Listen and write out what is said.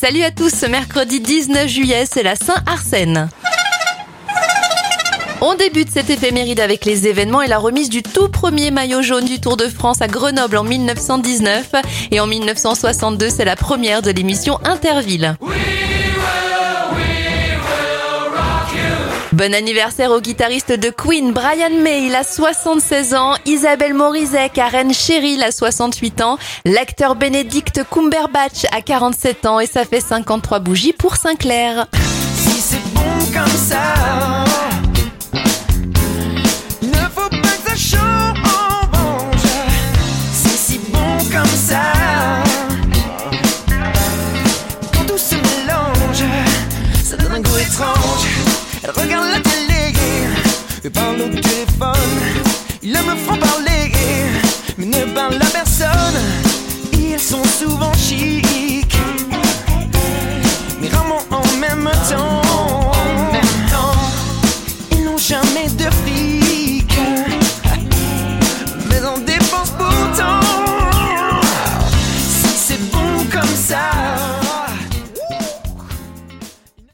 Salut à tous, ce mercredi 19 juillet, c'est la Saint-Arsène. On débute cette éphéméride avec les événements et la remise du tout premier maillot jaune du Tour de France à Grenoble en 1919. Et en 1962, c'est la première de l'émission Interville. Bon anniversaire au guitariste de Queen, Brian May, il a 76 ans, Isabelle Morizet, Karen Cheryl a 68 ans, l'acteur Benedict Cumberbatch a 47 ans et ça fait 53 bougies pour Sinclair. Si c'est bon comme ça, regarde il parle au téléphone, il aime le parler, mais ne parle à personne. Ils sont souvent chics, mais rarement en même temps. Ils n'ont jamais de fric.